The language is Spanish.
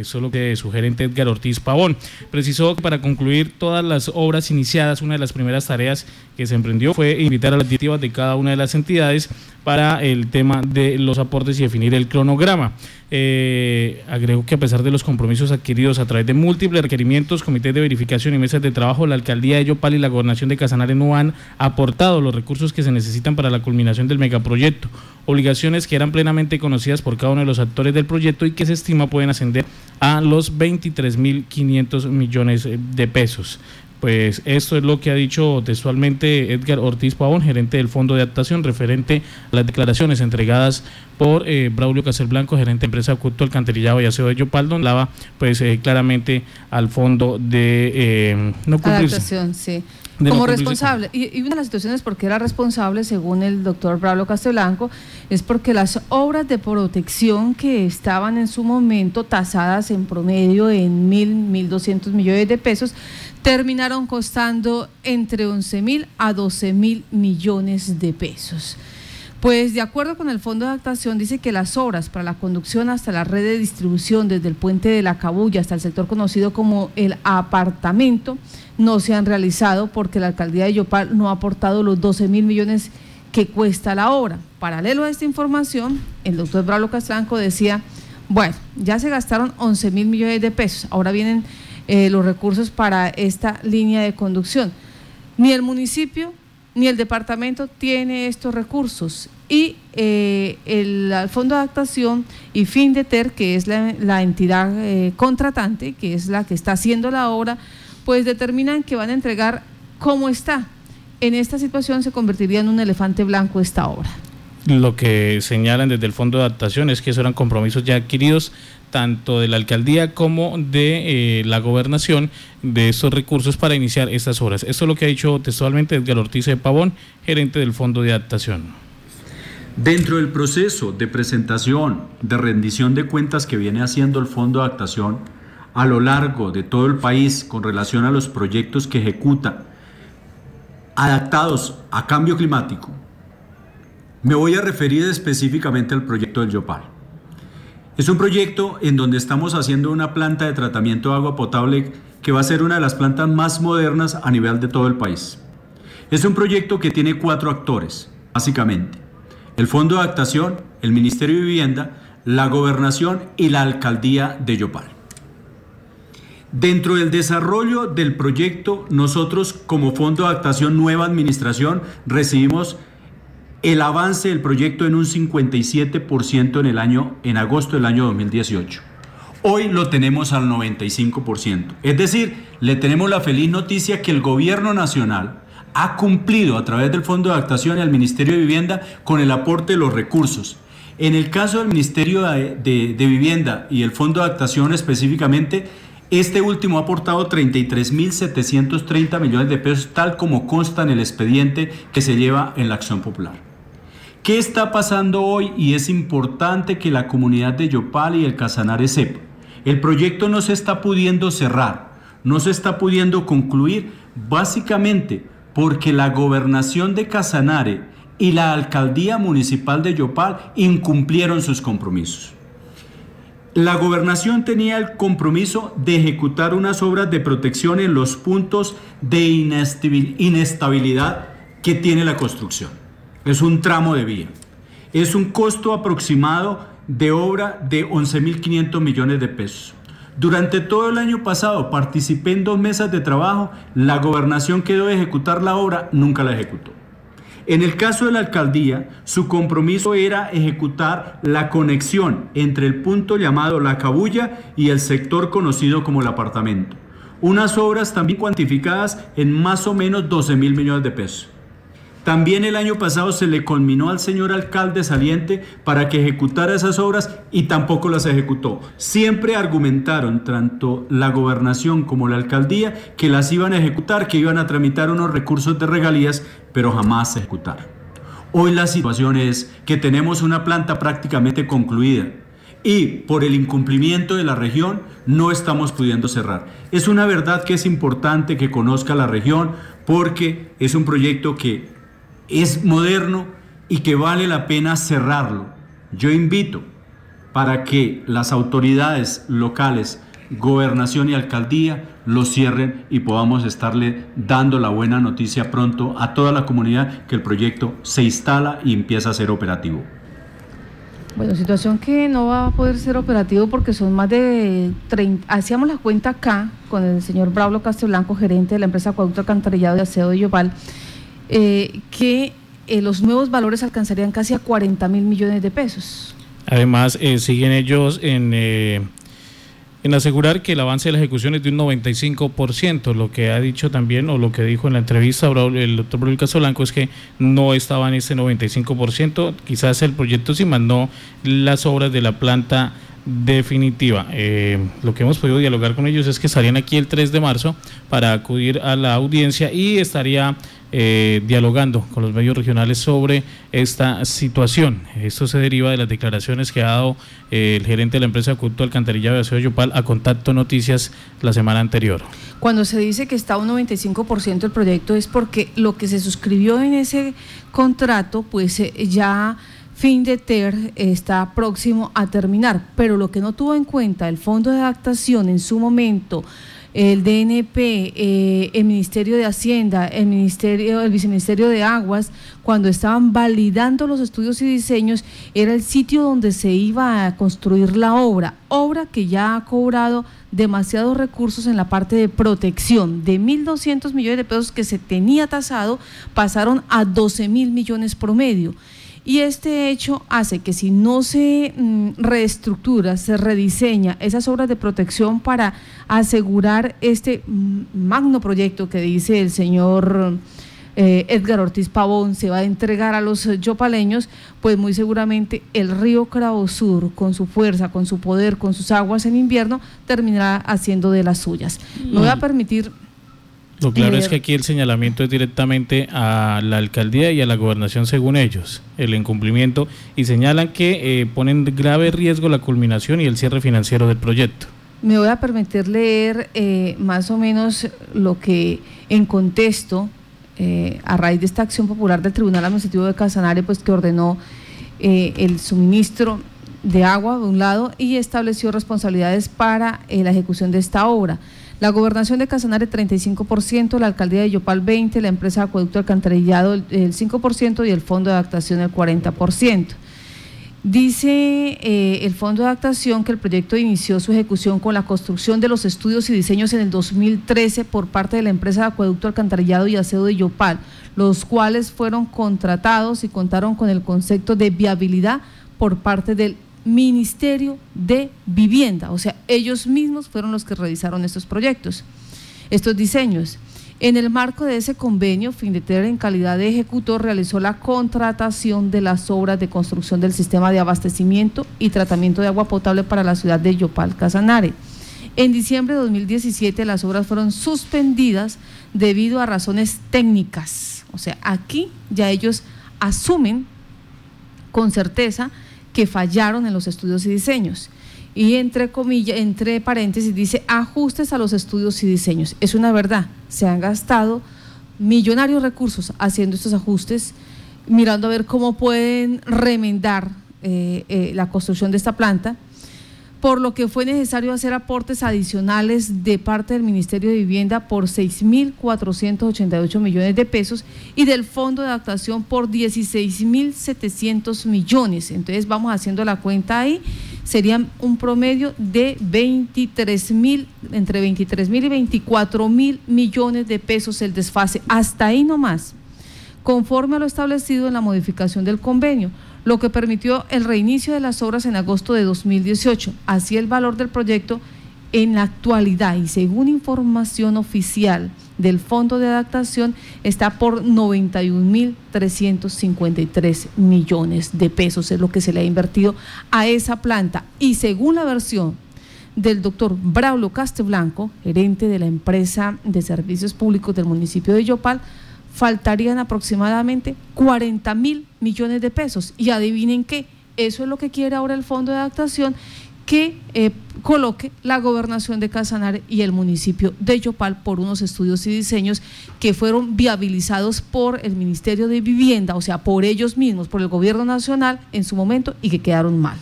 Eso es lo que su Edgar Ortiz Pavón. Precisó que para concluir todas las obras iniciadas, una de las primeras tareas que se emprendió fue invitar a las directivas de cada una de las entidades para el tema de los aportes y definir el cronograma. Eh, agregó que a pesar de los compromisos adquiridos a través de múltiples requerimientos, comités de verificación y mesas de trabajo, la alcaldía de Yopal y la gobernación de Casanare no han aportado los recursos que se necesitan para la culminación del megaproyecto, obligaciones que eran plenamente conocidas por cada uno de los actores del proyecto y que se estima pueden ascender a los 23.500 millones de pesos. Pues esto es lo que ha dicho textualmente Edgar Ortiz Pavón, gerente del Fondo de Adaptación, referente a las declaraciones entregadas por eh, Braulio Caselblanco, gerente de empresa Oculto Alcantarillado y Aseo de Yopal, donde lava pues eh, claramente al fondo de eh, no Adaptación, sí. Como responsable, y, una de las situaciones porque era responsable, según el doctor Braulio Castelblanco, es porque las obras de protección que estaban en su momento tasadas en promedio en mil, mil doscientos millones de pesos, terminaron costando entre 11 mil a 12 mil millones de pesos. Pues de acuerdo con el Fondo de Adaptación, dice que las obras para la conducción hasta la red de distribución desde el puente de la Cabulla hasta el sector conocido como el apartamento no se han realizado porque la alcaldía de Yopal no ha aportado los 12 mil millones que cuesta la obra. Paralelo a esta información, el doctor Bralo Castranco decía, bueno, ya se gastaron 11 mil millones de pesos, ahora vienen eh, los recursos para esta línea de conducción. Ni el municipio ni el departamento tiene estos recursos. Y eh, el, Fondo de Adaptación y FINDETER, que es la, entidad eh, contratante, que es la que está haciendo la obra, pues determinan que van a entregar cómo está. En esta situación se convertiría en un elefante blanco esta obra. Lo que señalan desde el Fondo de Adaptación es que esos eran compromisos ya adquiridos tanto de la alcaldía como de eh, la gobernación de estos recursos para iniciar estas obras. Esto es lo que ha dicho textualmente Edgar Ortiz de Pavón, gerente del Fondo de Adaptación. Dentro del proceso de presentación de rendición de cuentas que viene haciendo el Fondo de Adaptación a lo largo de todo el país con relación a los proyectos que ejecuta adaptados a cambio climático, me voy a referir específicamente al proyecto del Yopal. Es un proyecto en donde estamos haciendo una planta de tratamiento de agua potable que va a ser una de las plantas más modernas a nivel de todo el país. Es un proyecto que tiene cuatro actores, básicamente. El Fondo de Adaptación, el Ministerio de Vivienda, la Gobernación y la Alcaldía de Yopal. Dentro del desarrollo del proyecto, nosotros como Fondo de Adaptación Nueva Administración recibimos el avance del proyecto en un 57% en el año en agosto del año 2018. Hoy lo tenemos al 95%. Es decir, le tenemos la feliz noticia que el gobierno nacional ha cumplido a través del Fondo de Adaptación y al Ministerio de Vivienda con el aporte de los recursos. En el caso del Ministerio de, de Vivienda y el Fondo de Adaptación específicamente, este último ha aportado 33.730 millones de pesos, tal como consta en el expediente que se lleva en la acción popular. ¿Qué está pasando hoy? Y es importante que la comunidad de Yopal y el Casanare sepa. El proyecto no se está pudiendo cerrar, no se está pudiendo concluir, básicamente porque la gobernación de Casanare y la alcaldía municipal de Yopal incumplieron sus compromisos. La gobernación tenía el compromiso de ejecutar unas obras de protección en los puntos de inestabilidad que tiene la construcción es un tramo de vía. Es un costo aproximado de obra de 11.500 millones de pesos. Durante todo el año pasado participé en dos mesas de trabajo, la gobernación quedó de ejecutar la obra, nunca la ejecutó. En el caso de la alcaldía, su compromiso era ejecutar la conexión entre el punto llamado La Cabulla y el sector conocido como el apartamento. Unas obras también cuantificadas en más o menos 12 mil millones de pesos. También el año pasado se le conminó al señor alcalde saliente para que ejecutara esas obras y tampoco las ejecutó. Siempre argumentaron, tanto la gobernación como la alcaldía, que las iban a ejecutar, que iban a tramitar unos recursos de regalías, pero jamás se ejecutaron. Hoy la situación es que tenemos una planta prácticamente concluida y por el incumplimiento de la región no estamos pudiendo cerrar. Es una verdad que es importante que conozca la región porque es un proyecto que es moderno y que vale la pena cerrarlo. Yo invito para que las autoridades locales, gobernación y alcaldía lo cierren y podamos estarle dando la buena noticia pronto a toda la comunidad que el proyecto se instala y empieza a ser operativo. Bueno, situación que no va a poder ser operativo porque son más de 30, hacíamos la cuenta acá con el señor Braulio Castelblanco, gerente de la empresa Acueducto Alcantarillado de Aseo de Yopal, eh, que eh, los nuevos valores alcanzarían casi a 40 mil millones de pesos. Además, eh, siguen ellos en en asegurar que el avance de la ejecución es de un 95%. Lo que ha dicho también, o lo que dijo en la entrevista el doctor Bruno Casolanco, es que no estaba en ese 95%, quizás el proyecto sí mandó las obras de la planta definitiva. Lo que hemos podido dialogar con ellos es que estarían aquí el 3 de marzo para acudir a la audiencia y estaría eh, dialogando con los medios regionales sobre esta situación. Esto se deriva de las declaraciones que ha dado eh, el gerente de la empresa Culto Alcantarilla de Yopal a Contacto Noticias la semana anterior. Cuando se dice que está un 95% el proyecto es porque lo que se suscribió en ese contrato pues ya fin de TER está próximo a terminar, pero lo que no tuvo en cuenta el fondo de adaptación en su momento, el DNP, eh, el Ministerio de Hacienda, el Ministerio, el Viceministerio de Aguas, cuando estaban validando los estudios y diseños, era el sitio donde se iba a construir la obra, obra que ya ha cobrado demasiados recursos en la parte de protección. De 1.200 millones de pesos que se tenía tasado, pasaron a 12 mil millones promedio. Y este hecho hace que si no se mm, reestructura, se rediseña esas obras de protección para asegurar este mm, magno proyecto que dice el señor eh, Edgar Ortiz Pavón se va a entregar a los yopaleños, pues muy seguramente el río Cravo Sur, con su fuerza, con su poder, con sus aguas en invierno, terminará haciendo de las suyas. No voy a permitir lo claro es que aquí el señalamiento es directamente a la alcaldía y a la gobernación según ellos, el incumplimiento, y señalan que eh, ponen grave riesgo la culminación y el cierre financiero del proyecto. Me voy a permitir leer eh, más o menos lo que en contexto, eh, a raíz de esta acción popular del Tribunal Administrativo de Casanare, pues que ordenó el suministro de agua de un lado y estableció responsabilidades para la ejecución de esta obra. La gobernación de Casanare 35%, la alcaldía de Yopal 20%, la empresa Acueducto Alcantarillado el 5% y el fondo de adaptación el 40%. Dice eh, el Fondo de Adaptación que el proyecto inició su ejecución con la construcción de los estudios y diseños en el 2013 por parte de la empresa de Acueducto Alcantarillado y Aseo de Yopal, los cuales fueron contratados y contaron con el concepto de viabilidad por parte del Ministerio de Vivienda, o sea, ellos mismos fueron los que realizaron estos proyectos, estos diseños. En el marco de ese convenio, Findeter en calidad de ejecutor realizó la contratación de las obras de construcción del sistema de abastecimiento y tratamiento de agua potable para la ciudad de Yopal, Casanare. En diciembre de 2017 las obras fueron suspendidas debido a razones técnicas. O sea, aquí ya ellos asumen con certeza que fallaron en los estudios y diseños. Y entre comillas, entre paréntesis dice ajustes a los estudios y diseños. Es una verdad, se han gastado millonarios recursos haciendo estos ajustes, mirando a ver cómo pueden remendar eh, eh, la construcción de esta planta por lo que fue necesario hacer aportes adicionales de parte del Ministerio de Vivienda por 6.488 millones de pesos y del Fondo de Adaptación por 16.700 millones. Entonces vamos haciendo la cuenta ahí, serían un promedio de 23 mil, entre 23 mil y 24 mil millones de pesos el desfase. Hasta ahí nomás, conforme a lo establecido en la modificación del convenio lo que permitió el reinicio de las obras en agosto de 2018. Así el valor del proyecto en la actualidad y según información oficial del Fondo de Adaptación está por 91.353 millones de pesos, es lo que se le ha invertido a esa planta. Y según la versión del doctor Braulio Casteblanco, gerente de la empresa de servicios públicos del municipio de Yopal, faltarían aproximadamente 40 mil millones de pesos. Y adivinen qué, eso es lo que quiere ahora el Fondo de Adaptación, que eh, coloque la gobernación de Casanare y el municipio de Yopal por unos estudios y diseños que fueron viabilizados por el Ministerio de Vivienda, o sea, por ellos mismos, por el gobierno nacional en su momento y que quedaron mal.